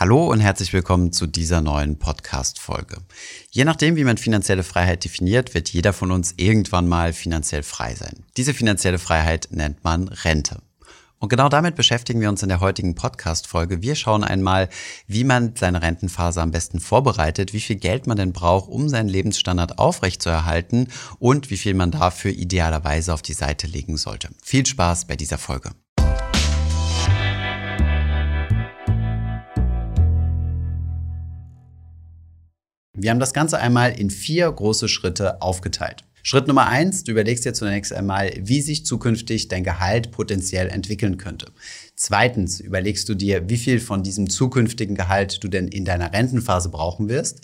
Hallo und herzlich willkommen zu dieser neuen Podcast-Folge. Je nachdem, wie man finanzielle Freiheit definiert, wird jeder von uns irgendwann mal finanziell frei sein. Diese finanzielle Freiheit nennt man Rente. Und genau damit beschäftigen wir uns in der heutigen Podcast-Folge. Wir schauen einmal, wie man seine Rentenphase am besten vorbereitet, wie viel Geld man denn braucht, um seinen Lebensstandard aufrechtzuerhalten und wie viel man dafür idealerweise auf die Seite legen sollte. Viel Spaß bei dieser Folge. Wir haben das Ganze einmal in vier große Schritte aufgeteilt. Schritt Nummer eins, du überlegst dir zunächst einmal, wie sich zukünftig dein Gehalt potenziell entwickeln könnte. Zweitens überlegst du dir, wie viel von diesem zukünftigen Gehalt du denn in deiner Rentenphase brauchen wirst.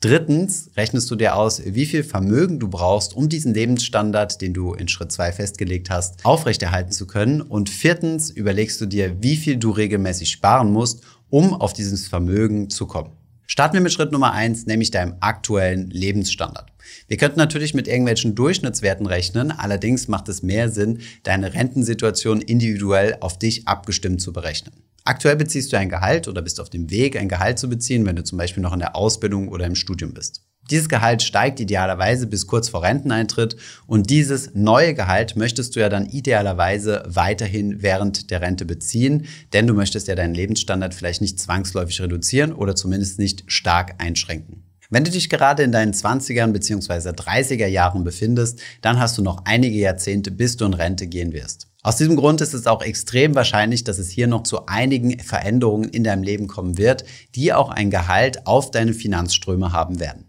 Drittens rechnest du dir aus, wie viel Vermögen du brauchst, um diesen Lebensstandard, den du in Schritt zwei festgelegt hast, aufrechterhalten zu können. Und viertens überlegst du dir, wie viel du regelmäßig sparen musst, um auf dieses Vermögen zu kommen. Starten wir mit Schritt Nummer eins, nämlich deinem aktuellen Lebensstandard. Wir könnten natürlich mit irgendwelchen Durchschnittswerten rechnen, allerdings macht es mehr Sinn, deine Rentensituation individuell auf dich abgestimmt zu berechnen. Aktuell beziehst du ein Gehalt oder bist auf dem Weg, ein Gehalt zu beziehen, wenn du zum Beispiel noch in der Ausbildung oder im Studium bist. Dieses Gehalt steigt idealerweise bis kurz vor Renteneintritt und dieses neue Gehalt möchtest du ja dann idealerweise weiterhin während der Rente beziehen, denn du möchtest ja deinen Lebensstandard vielleicht nicht zwangsläufig reduzieren oder zumindest nicht stark einschränken. Wenn du dich gerade in deinen 20ern bzw. 30er Jahren befindest, dann hast du noch einige Jahrzehnte, bis du in Rente gehen wirst. Aus diesem Grund ist es auch extrem wahrscheinlich, dass es hier noch zu einigen Veränderungen in deinem Leben kommen wird, die auch ein Gehalt auf deine Finanzströme haben werden.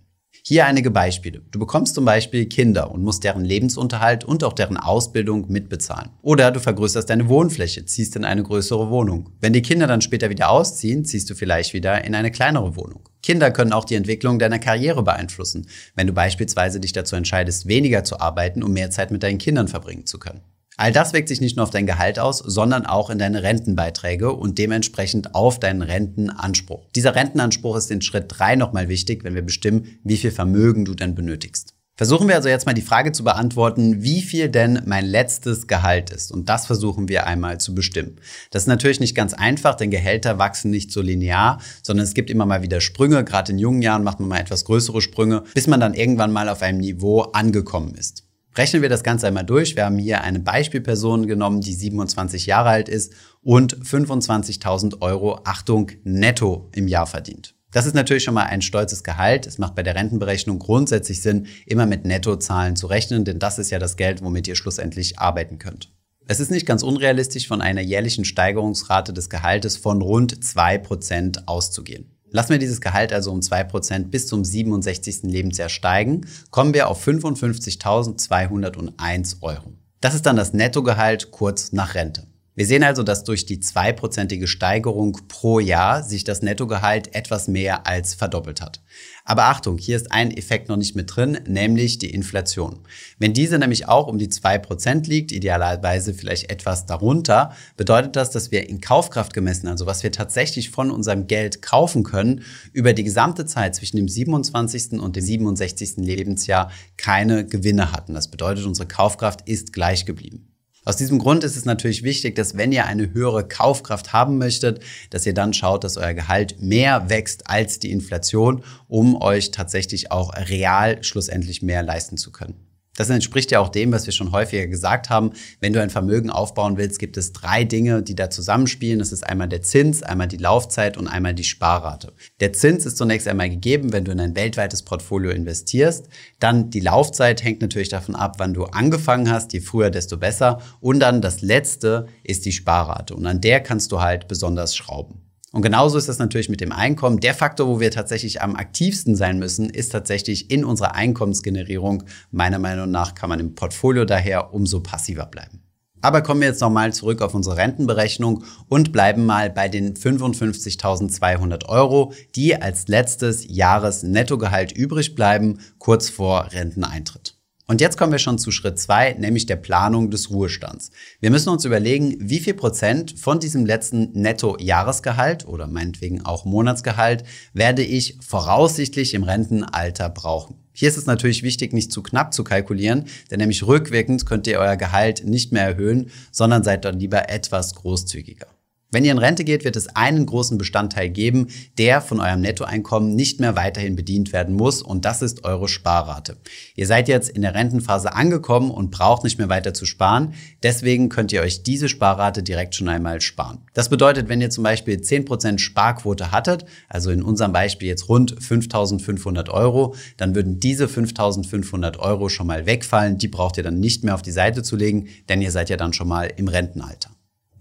Hier einige Beispiele. Du bekommst zum Beispiel Kinder und musst deren Lebensunterhalt und auch deren Ausbildung mitbezahlen. Oder du vergrößerst deine Wohnfläche, ziehst in eine größere Wohnung. Wenn die Kinder dann später wieder ausziehen, ziehst du vielleicht wieder in eine kleinere Wohnung. Kinder können auch die Entwicklung deiner Karriere beeinflussen, wenn du beispielsweise dich dazu entscheidest, weniger zu arbeiten, um mehr Zeit mit deinen Kindern verbringen zu können. All das wirkt sich nicht nur auf dein Gehalt aus, sondern auch in deine Rentenbeiträge und dementsprechend auf deinen Rentenanspruch. Dieser Rentenanspruch ist in Schritt drei nochmal wichtig, wenn wir bestimmen, wie viel Vermögen du denn benötigst. Versuchen wir also jetzt mal die Frage zu beantworten, wie viel denn mein letztes Gehalt ist. Und das versuchen wir einmal zu bestimmen. Das ist natürlich nicht ganz einfach, denn Gehälter wachsen nicht so linear, sondern es gibt immer mal wieder Sprünge. Gerade in jungen Jahren macht man mal etwas größere Sprünge, bis man dann irgendwann mal auf einem Niveau angekommen ist. Rechnen wir das Ganze einmal durch. Wir haben hier eine Beispielperson genommen, die 27 Jahre alt ist und 25.000 Euro, Achtung, netto im Jahr verdient. Das ist natürlich schon mal ein stolzes Gehalt. Es macht bei der Rentenberechnung grundsätzlich Sinn, immer mit Nettozahlen zu rechnen, denn das ist ja das Geld, womit ihr schlussendlich arbeiten könnt. Es ist nicht ganz unrealistisch, von einer jährlichen Steigerungsrate des Gehaltes von rund 2% auszugehen. Lassen wir dieses Gehalt also um 2% bis zum 67. Lebensjahr steigen, kommen wir auf 55.201 Euro. Das ist dann das Nettogehalt kurz nach Rente. Wir sehen also, dass durch die zweiprozentige Steigerung pro Jahr sich das Nettogehalt etwas mehr als verdoppelt hat. Aber Achtung, hier ist ein Effekt noch nicht mit drin, nämlich die Inflation. Wenn diese nämlich auch um die zwei Prozent liegt, idealerweise vielleicht etwas darunter, bedeutet das, dass wir in Kaufkraft gemessen, also was wir tatsächlich von unserem Geld kaufen können, über die gesamte Zeit zwischen dem 27. und dem 67. Lebensjahr keine Gewinne hatten. Das bedeutet, unsere Kaufkraft ist gleich geblieben. Aus diesem Grund ist es natürlich wichtig, dass wenn ihr eine höhere Kaufkraft haben möchtet, dass ihr dann schaut, dass euer Gehalt mehr wächst als die Inflation, um euch tatsächlich auch real schlussendlich mehr leisten zu können. Das entspricht ja auch dem, was wir schon häufiger gesagt haben. Wenn du ein Vermögen aufbauen willst, gibt es drei Dinge, die da zusammenspielen. Das ist einmal der Zins, einmal die Laufzeit und einmal die Sparrate. Der Zins ist zunächst einmal gegeben, wenn du in ein weltweites Portfolio investierst. Dann die Laufzeit hängt natürlich davon ab, wann du angefangen hast. Je früher, desto besser. Und dann das letzte ist die Sparrate. Und an der kannst du halt besonders schrauben. Und genauso ist das natürlich mit dem Einkommen. Der Faktor, wo wir tatsächlich am aktivsten sein müssen, ist tatsächlich in unserer Einkommensgenerierung. Meiner Meinung nach kann man im Portfolio daher umso passiver bleiben. Aber kommen wir jetzt nochmal zurück auf unsere Rentenberechnung und bleiben mal bei den 55.200 Euro, die als letztes Jahresnettogehalt übrig bleiben, kurz vor Renteneintritt. Und jetzt kommen wir schon zu Schritt zwei, nämlich der Planung des Ruhestands. Wir müssen uns überlegen, wie viel Prozent von diesem letzten Netto-Jahresgehalt oder meinetwegen auch Monatsgehalt werde ich voraussichtlich im Rentenalter brauchen. Hier ist es natürlich wichtig, nicht zu knapp zu kalkulieren, denn nämlich rückwirkend könnt ihr euer Gehalt nicht mehr erhöhen, sondern seid dann lieber etwas großzügiger. Wenn ihr in Rente geht, wird es einen großen Bestandteil geben, der von eurem Nettoeinkommen nicht mehr weiterhin bedient werden muss und das ist eure Sparrate. Ihr seid jetzt in der Rentenphase angekommen und braucht nicht mehr weiter zu sparen, deswegen könnt ihr euch diese Sparrate direkt schon einmal sparen. Das bedeutet, wenn ihr zum Beispiel 10% Sparquote hattet, also in unserem Beispiel jetzt rund 5.500 Euro, dann würden diese 5.500 Euro schon mal wegfallen, die braucht ihr dann nicht mehr auf die Seite zu legen, denn ihr seid ja dann schon mal im Rentenalter.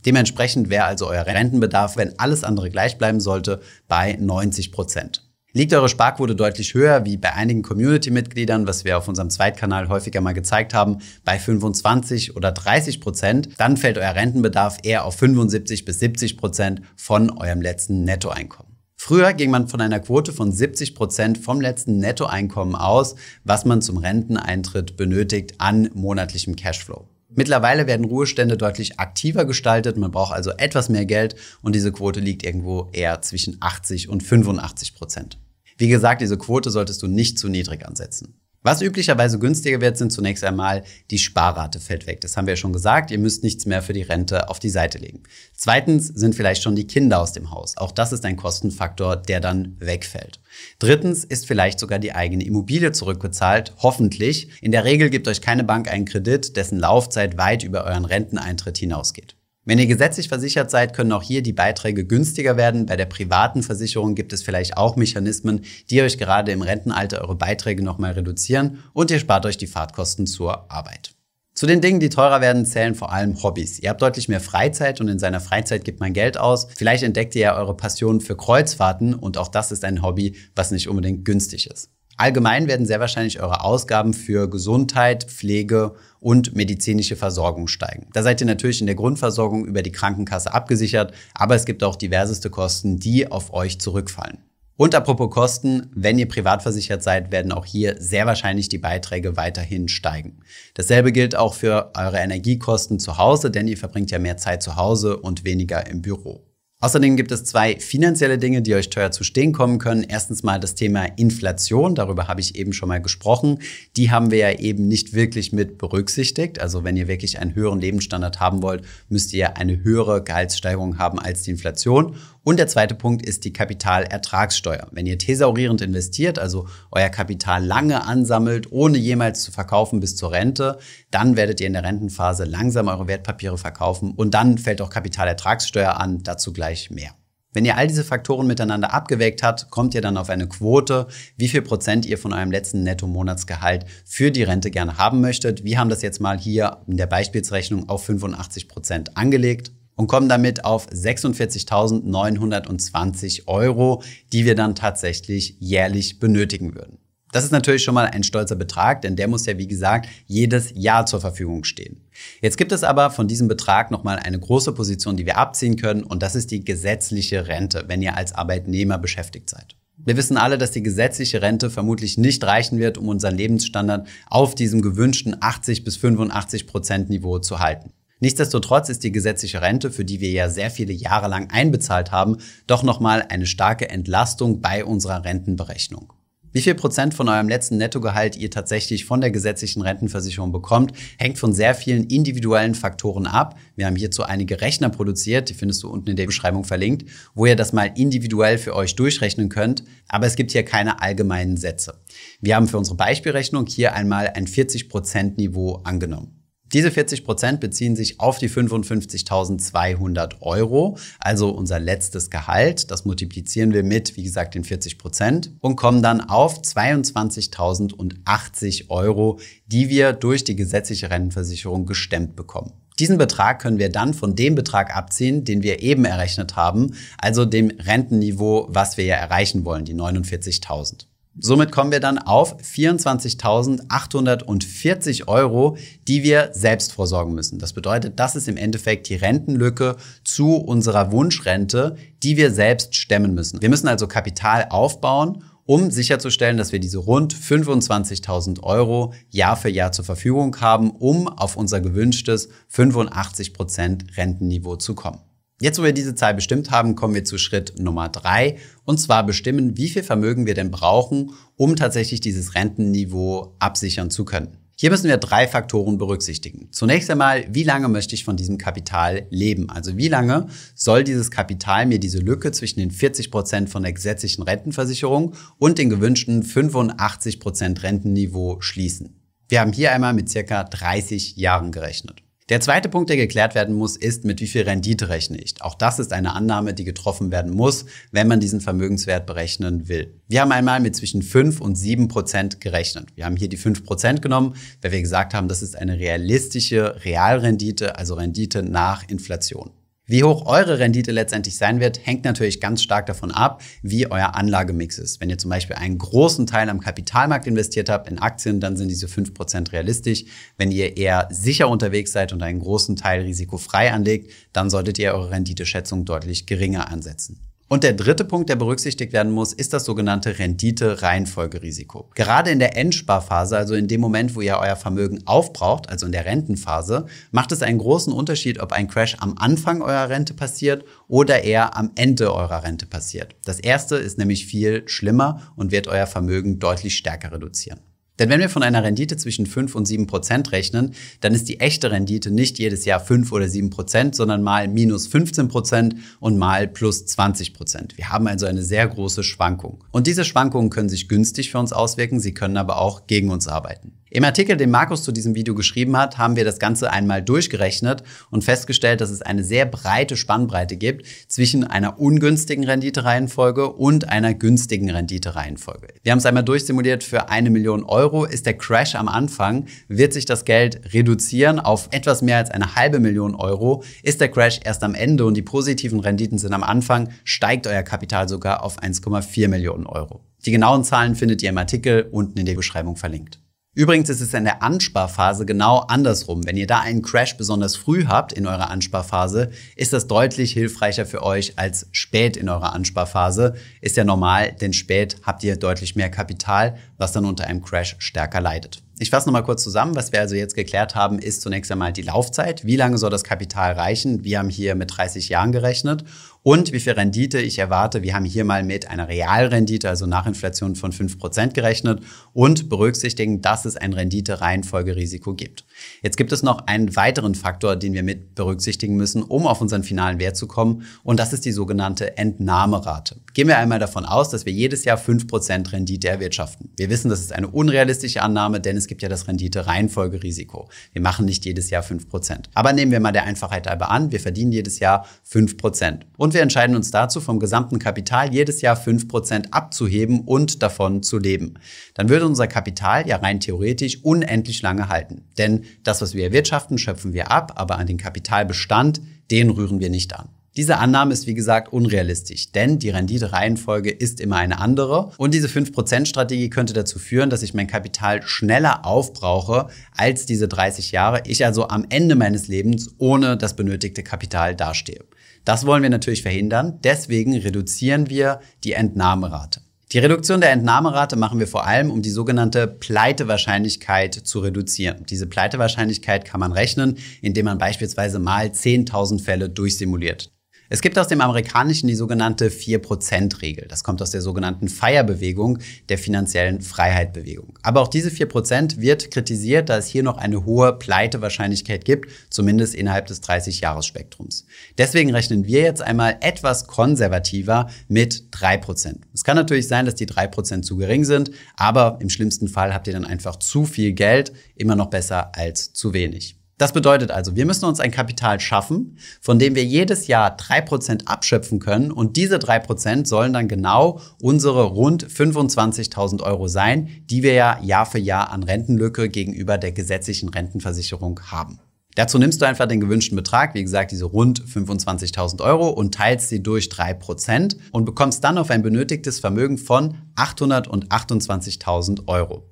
Dementsprechend wäre also euer Rentenbedarf, wenn alles andere gleich bleiben sollte, bei 90 Prozent. Liegt eure Sparquote deutlich höher, wie bei einigen Community-Mitgliedern, was wir auf unserem Zweitkanal häufiger mal gezeigt haben, bei 25 oder 30 Prozent, dann fällt euer Rentenbedarf eher auf 75 bis 70 Prozent von eurem letzten Nettoeinkommen. Früher ging man von einer Quote von 70 Prozent vom letzten Nettoeinkommen aus, was man zum Renteneintritt benötigt an monatlichem Cashflow. Mittlerweile werden Ruhestände deutlich aktiver gestaltet, man braucht also etwas mehr Geld und diese Quote liegt irgendwo eher zwischen 80 und 85 Prozent. Wie gesagt, diese Quote solltest du nicht zu niedrig ansetzen. Was üblicherweise günstiger wird, sind zunächst einmal die Sparrate fällt weg. Das haben wir ja schon gesagt. Ihr müsst nichts mehr für die Rente auf die Seite legen. Zweitens sind vielleicht schon die Kinder aus dem Haus. Auch das ist ein Kostenfaktor, der dann wegfällt. Drittens ist vielleicht sogar die eigene Immobilie zurückbezahlt. Hoffentlich. In der Regel gibt euch keine Bank einen Kredit, dessen Laufzeit weit über euren Renteneintritt hinausgeht. Wenn ihr gesetzlich versichert seid, können auch hier die Beiträge günstiger werden. Bei der privaten Versicherung gibt es vielleicht auch Mechanismen, die euch gerade im Rentenalter eure Beiträge nochmal reduzieren und ihr spart euch die Fahrtkosten zur Arbeit. Zu den Dingen, die teurer werden, zählen vor allem Hobbys. Ihr habt deutlich mehr Freizeit und in seiner Freizeit gibt man Geld aus. Vielleicht entdeckt ihr ja eure Passion für Kreuzfahrten und auch das ist ein Hobby, was nicht unbedingt günstig ist. Allgemein werden sehr wahrscheinlich eure Ausgaben für Gesundheit, Pflege und medizinische Versorgung steigen. Da seid ihr natürlich in der Grundversorgung über die Krankenkasse abgesichert, aber es gibt auch diverseste Kosten, die auf euch zurückfallen. Und apropos Kosten, wenn ihr privat versichert seid, werden auch hier sehr wahrscheinlich die Beiträge weiterhin steigen. Dasselbe gilt auch für eure Energiekosten zu Hause, denn ihr verbringt ja mehr Zeit zu Hause und weniger im Büro. Außerdem gibt es zwei finanzielle Dinge, die euch teuer zu stehen kommen können. Erstens mal das Thema Inflation, darüber habe ich eben schon mal gesprochen. Die haben wir ja eben nicht wirklich mit berücksichtigt. Also wenn ihr wirklich einen höheren Lebensstandard haben wollt, müsst ihr eine höhere Gehaltssteigerung haben als die Inflation. Und der zweite Punkt ist die Kapitalertragssteuer. Wenn ihr thesaurierend investiert, also euer Kapital lange ansammelt, ohne jemals zu verkaufen bis zur Rente, dann werdet ihr in der Rentenphase langsam eure Wertpapiere verkaufen und dann fällt auch Kapitalertragssteuer an, dazu gleich mehr. Wenn ihr all diese Faktoren miteinander abgewägt habt, kommt ihr dann auf eine Quote, wie viel Prozent ihr von eurem letzten Netto-Monatsgehalt für die Rente gerne haben möchtet. Wir haben das jetzt mal hier in der Beispielsrechnung auf 85 Prozent angelegt und kommen damit auf 46.920 Euro, die wir dann tatsächlich jährlich benötigen würden. Das ist natürlich schon mal ein stolzer Betrag, denn der muss ja, wie gesagt, jedes Jahr zur Verfügung stehen. Jetzt gibt es aber von diesem Betrag nochmal eine große Position, die wir abziehen können, und das ist die gesetzliche Rente, wenn ihr als Arbeitnehmer beschäftigt seid. Wir wissen alle, dass die gesetzliche Rente vermutlich nicht reichen wird, um unseren Lebensstandard auf diesem gewünschten 80 bis 85 Prozent Niveau zu halten. Nichtsdestotrotz ist die gesetzliche Rente, für die wir ja sehr viele Jahre lang einbezahlt haben, doch nochmal eine starke Entlastung bei unserer Rentenberechnung. Wie viel Prozent von eurem letzten Nettogehalt ihr tatsächlich von der gesetzlichen Rentenversicherung bekommt, hängt von sehr vielen individuellen Faktoren ab. Wir haben hierzu einige Rechner produziert, die findest du unten in der Beschreibung verlinkt, wo ihr das mal individuell für euch durchrechnen könnt. Aber es gibt hier keine allgemeinen Sätze. Wir haben für unsere Beispielrechnung hier einmal ein 40% Niveau angenommen. Diese 40 Prozent beziehen sich auf die 55.200 Euro, also unser letztes Gehalt. Das multiplizieren wir mit, wie gesagt, den 40 Prozent und kommen dann auf 22.080 Euro, die wir durch die gesetzliche Rentenversicherung gestemmt bekommen. Diesen Betrag können wir dann von dem Betrag abziehen, den wir eben errechnet haben, also dem Rentenniveau, was wir ja erreichen wollen, die 49.000. Somit kommen wir dann auf 24.840 Euro, die wir selbst vorsorgen müssen. Das bedeutet, das ist im Endeffekt die Rentenlücke zu unserer Wunschrente, die wir selbst stemmen müssen. Wir müssen also Kapital aufbauen, um sicherzustellen, dass wir diese rund 25.000 Euro Jahr für Jahr zur Verfügung haben, um auf unser gewünschtes 85% Rentenniveau zu kommen. Jetzt, wo wir diese Zahl bestimmt haben, kommen wir zu Schritt Nummer drei und zwar bestimmen, wie viel Vermögen wir denn brauchen, um tatsächlich dieses Rentenniveau absichern zu können. Hier müssen wir drei Faktoren berücksichtigen. Zunächst einmal, wie lange möchte ich von diesem Kapital leben? Also wie lange soll dieses Kapital mir diese Lücke zwischen den 40 Prozent von der gesetzlichen Rentenversicherung und den gewünschten 85 Prozent Rentenniveau schließen? Wir haben hier einmal mit circa 30 Jahren gerechnet. Der zweite Punkt, der geklärt werden muss, ist, mit wie viel Rendite rechne ich. Auch das ist eine Annahme, die getroffen werden muss, wenn man diesen Vermögenswert berechnen will. Wir haben einmal mit zwischen 5 und 7 Prozent gerechnet. Wir haben hier die 5 Prozent genommen, weil wir gesagt haben, das ist eine realistische Realrendite, also Rendite nach Inflation. Wie hoch eure Rendite letztendlich sein wird, hängt natürlich ganz stark davon ab, wie euer Anlagemix ist. Wenn ihr zum Beispiel einen großen Teil am Kapitalmarkt investiert habt, in Aktien, dann sind diese 5% realistisch. Wenn ihr eher sicher unterwegs seid und einen großen Teil risikofrei anlegt, dann solltet ihr eure Renditeschätzung deutlich geringer ansetzen. Und der dritte Punkt, der berücksichtigt werden muss, ist das sogenannte Rendite-Reihenfolgerisiko. Gerade in der Endsparphase, also in dem Moment, wo ihr euer Vermögen aufbraucht, also in der Rentenphase, macht es einen großen Unterschied, ob ein Crash am Anfang eurer Rente passiert oder eher am Ende eurer Rente passiert. Das erste ist nämlich viel schlimmer und wird euer Vermögen deutlich stärker reduzieren. Denn wenn wir von einer Rendite zwischen 5 und 7 Prozent rechnen, dann ist die echte Rendite nicht jedes Jahr 5 oder 7 Prozent, sondern mal minus 15 Prozent und mal plus 20 Prozent. Wir haben also eine sehr große Schwankung. Und diese Schwankungen können sich günstig für uns auswirken, sie können aber auch gegen uns arbeiten. Im Artikel, den Markus zu diesem Video geschrieben hat, haben wir das Ganze einmal durchgerechnet und festgestellt, dass es eine sehr breite Spannbreite gibt zwischen einer ungünstigen Renditereihenfolge und einer günstigen Renditereihenfolge. Wir haben es einmal durchsimuliert für eine Million Euro. Ist der Crash am Anfang, wird sich das Geld reduzieren auf etwas mehr als eine halbe Million Euro. Ist der Crash erst am Ende und die positiven Renditen sind am Anfang, steigt euer Kapital sogar auf 1,4 Millionen Euro. Die genauen Zahlen findet ihr im Artikel unten in der Beschreibung verlinkt. Übrigens ist es in der Ansparphase genau andersrum. Wenn ihr da einen Crash besonders früh habt in eurer Ansparphase, ist das deutlich hilfreicher für euch als spät in eurer Ansparphase. Ist ja normal, denn spät habt ihr deutlich mehr Kapital, was dann unter einem Crash stärker leidet. Ich fasse nochmal kurz zusammen. Was wir also jetzt geklärt haben, ist zunächst einmal die Laufzeit. Wie lange soll das Kapital reichen? Wir haben hier mit 30 Jahren gerechnet und wie viel Rendite ich erwarte. Wir haben hier mal mit einer Realrendite, also nach Inflation von 5% gerechnet und berücksichtigen, dass es ein Rendite-Reihenfolgerisiko gibt. Jetzt gibt es noch einen weiteren Faktor, den wir mit berücksichtigen müssen, um auf unseren finalen Wert zu kommen und das ist die sogenannte Entnahmerate. Gehen wir einmal davon aus, dass wir jedes Jahr 5% Rendite erwirtschaften. Wir wissen, das ist eine unrealistische Annahme, denn es gibt ja das Rendite-Reihenfolgerisiko. Wir machen nicht jedes Jahr 5%. Aber nehmen wir mal der Einfachheit halber an, wir verdienen jedes Jahr 5%. Und wir entscheiden uns dazu, vom gesamten Kapital jedes Jahr 5% abzuheben und davon zu leben. Dann würde unser Kapital ja rein theoretisch unendlich lange halten. Denn das, was wir erwirtschaften, schöpfen wir ab, aber an den Kapitalbestand, den rühren wir nicht an. Diese Annahme ist wie gesagt unrealistisch, denn die Rendite-Reihenfolge ist immer eine andere und diese 5%-Strategie könnte dazu führen, dass ich mein Kapital schneller aufbrauche als diese 30 Jahre, ich also am Ende meines Lebens ohne das benötigte Kapital dastehe. Das wollen wir natürlich verhindern. Deswegen reduzieren wir die Entnahmerate. Die Reduktion der Entnahmerate machen wir vor allem, um die sogenannte Pleitewahrscheinlichkeit zu reduzieren. Diese Pleitewahrscheinlichkeit kann man rechnen, indem man beispielsweise mal 10.000 Fälle durchsimuliert. Es gibt aus dem Amerikanischen die sogenannte 4%-Regel. Das kommt aus der sogenannten FIRE-Bewegung, der finanziellen Freiheit-Bewegung. Aber auch diese 4% wird kritisiert, da es hier noch eine hohe Pleitewahrscheinlichkeit gibt, zumindest innerhalb des 30-Jahres-Spektrums. Deswegen rechnen wir jetzt einmal etwas konservativer mit 3%. Es kann natürlich sein, dass die 3% zu gering sind, aber im schlimmsten Fall habt ihr dann einfach zu viel Geld, immer noch besser als zu wenig. Das bedeutet also, wir müssen uns ein Kapital schaffen, von dem wir jedes Jahr drei Prozent abschöpfen können und diese drei Prozent sollen dann genau unsere rund 25.000 Euro sein, die wir ja Jahr für Jahr an Rentenlücke gegenüber der gesetzlichen Rentenversicherung haben. Dazu nimmst du einfach den gewünschten Betrag, wie gesagt, diese rund 25.000 Euro und teilst sie durch drei Prozent und bekommst dann auf ein benötigtes Vermögen von 828.000 Euro.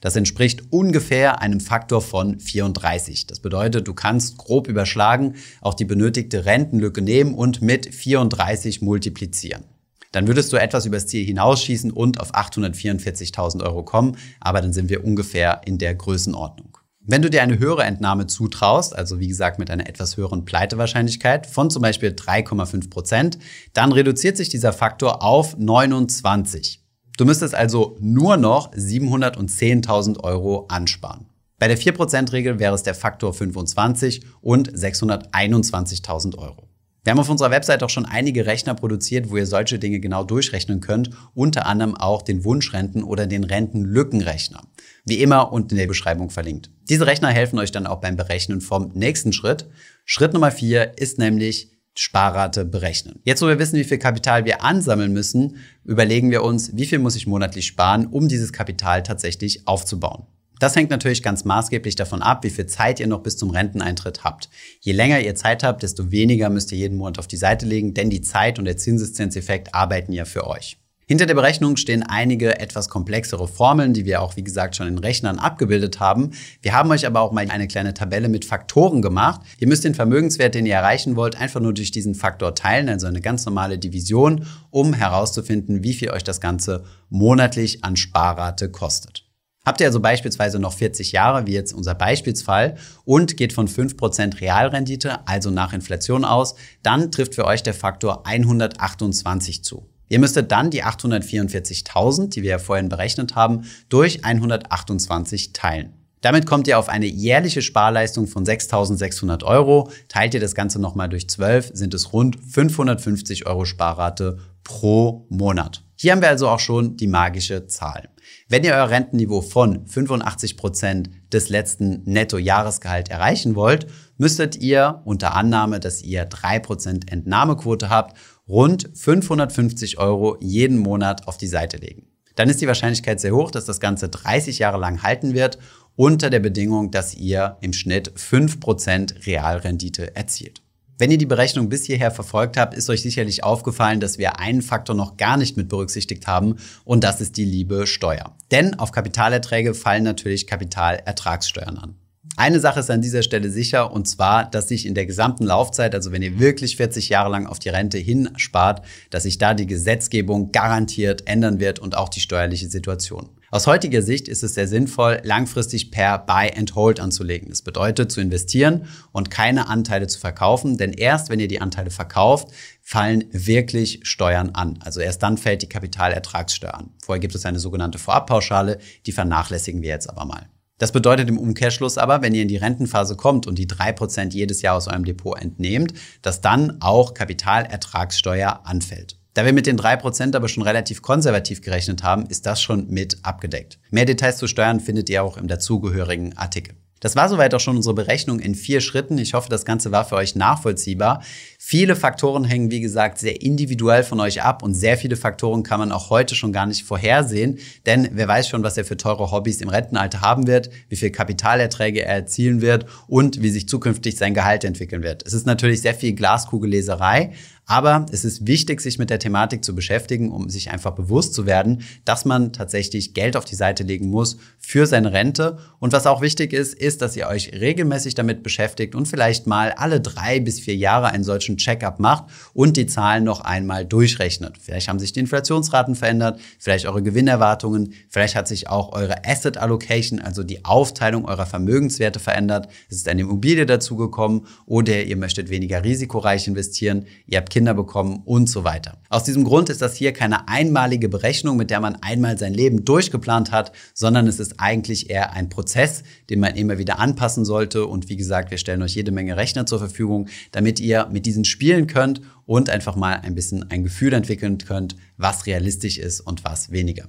Das entspricht ungefähr einem Faktor von 34. Das bedeutet, du kannst grob überschlagen auch die benötigte Rentenlücke nehmen und mit 34 multiplizieren. Dann würdest du etwas übers Ziel hinausschießen und auf 844.000 Euro kommen, aber dann sind wir ungefähr in der Größenordnung. Wenn du dir eine höhere Entnahme zutraust, also wie gesagt mit einer etwas höheren Pleitewahrscheinlichkeit von zum Beispiel 3,5 Prozent, dann reduziert sich dieser Faktor auf 29. Du müsstest also nur noch 710.000 Euro ansparen. Bei der 4%-Regel wäre es der Faktor 25 und 621.000 Euro. Wir haben auf unserer Website auch schon einige Rechner produziert, wo ihr solche Dinge genau durchrechnen könnt, unter anderem auch den Wunschrenten- oder den Rentenlückenrechner. Wie immer unten in der Beschreibung verlinkt. Diese Rechner helfen euch dann auch beim Berechnen vom nächsten Schritt. Schritt Nummer vier ist nämlich Sparrate berechnen. Jetzt, wo wir wissen, wie viel Kapital wir ansammeln müssen, überlegen wir uns, wie viel muss ich monatlich sparen, um dieses Kapital tatsächlich aufzubauen. Das hängt natürlich ganz maßgeblich davon ab, wie viel Zeit ihr noch bis zum Renteneintritt habt. Je länger ihr Zeit habt, desto weniger müsst ihr jeden Monat auf die Seite legen, denn die Zeit und der Zinseszinseffekt arbeiten ja für euch. Hinter der Berechnung stehen einige etwas komplexere Formeln, die wir auch, wie gesagt, schon in Rechnern abgebildet haben. Wir haben euch aber auch mal eine kleine Tabelle mit Faktoren gemacht. Ihr müsst den Vermögenswert, den ihr erreichen wollt, einfach nur durch diesen Faktor teilen, also eine ganz normale Division, um herauszufinden, wie viel euch das Ganze monatlich an Sparrate kostet. Habt ihr also beispielsweise noch 40 Jahre, wie jetzt unser Beispielsfall, und geht von 5% Realrendite, also nach Inflation aus, dann trifft für euch der Faktor 128 zu. Ihr müsstet dann die 844.000, die wir ja vorhin berechnet haben, durch 128 teilen. Damit kommt ihr auf eine jährliche Sparleistung von 6.600 Euro. Teilt ihr das Ganze nochmal durch 12, sind es rund 550 Euro Sparrate pro Monat. Hier haben wir also auch schon die magische Zahl. Wenn ihr euer Rentenniveau von 85 Prozent des letzten Netto-Jahresgehalt erreichen wollt, müsstet ihr unter Annahme, dass ihr 3% Entnahmequote habt, rund 550 Euro jeden Monat auf die Seite legen. Dann ist die Wahrscheinlichkeit sehr hoch, dass das Ganze 30 Jahre lang halten wird, unter der Bedingung, dass ihr im Schnitt 5% Realrendite erzielt. Wenn ihr die Berechnung bis hierher verfolgt habt, ist euch sicherlich aufgefallen, dass wir einen Faktor noch gar nicht mit berücksichtigt haben und das ist die liebe Steuer. Denn auf Kapitalerträge fallen natürlich Kapitalertragssteuern an. Eine Sache ist an dieser Stelle sicher, und zwar, dass sich in der gesamten Laufzeit, also wenn ihr wirklich 40 Jahre lang auf die Rente hinspart, dass sich da die Gesetzgebung garantiert ändern wird und auch die steuerliche Situation. Aus heutiger Sicht ist es sehr sinnvoll, langfristig per Buy and Hold anzulegen. Das bedeutet zu investieren und keine Anteile zu verkaufen, denn erst wenn ihr die Anteile verkauft, fallen wirklich Steuern an. Also erst dann fällt die Kapitalertragssteuer an. Vorher gibt es eine sogenannte Vorabpauschale, die vernachlässigen wir jetzt aber mal. Das bedeutet im Umkehrschluss aber, wenn ihr in die Rentenphase kommt und die drei Prozent jedes Jahr aus eurem Depot entnehmt, dass dann auch Kapitalertragssteuer anfällt. Da wir mit den 3% aber schon relativ konservativ gerechnet haben, ist das schon mit abgedeckt. Mehr Details zu Steuern findet ihr auch im dazugehörigen Artikel. Das war soweit auch schon unsere Berechnung in vier Schritten. Ich hoffe, das Ganze war für euch nachvollziehbar. Viele Faktoren hängen, wie gesagt, sehr individuell von euch ab und sehr viele Faktoren kann man auch heute schon gar nicht vorhersehen, denn wer weiß schon, was er für teure Hobbys im Rentenalter haben wird, wie viel Kapitalerträge er erzielen wird und wie sich zukünftig sein Gehalt entwickeln wird. Es ist natürlich sehr viel Glaskugelleserei, aber es ist wichtig, sich mit der Thematik zu beschäftigen, um sich einfach bewusst zu werden, dass man tatsächlich Geld auf die Seite legen muss für seine Rente. Und was auch wichtig ist, ist, dass ihr euch regelmäßig damit beschäftigt und vielleicht mal alle drei bis vier Jahre einen solchen Check-up macht und die Zahlen noch einmal durchrechnet. Vielleicht haben sich die Inflationsraten verändert, vielleicht eure Gewinnerwartungen, vielleicht hat sich auch eure Asset Allocation, also die Aufteilung eurer Vermögenswerte verändert. Es ist eine Immobilie dazugekommen oder ihr möchtet weniger risikoreich investieren. Ihr habt Kinder bekommen und so weiter. Aus diesem Grund ist das hier keine einmalige Berechnung, mit der man einmal sein Leben durchgeplant hat, sondern es ist eigentlich eher ein Prozess, den man immer wieder anpassen sollte. Und wie gesagt, wir stellen euch jede Menge Rechner zur Verfügung, damit ihr mit diesen spielen könnt und einfach mal ein bisschen ein Gefühl entwickeln könnt, was realistisch ist und was weniger.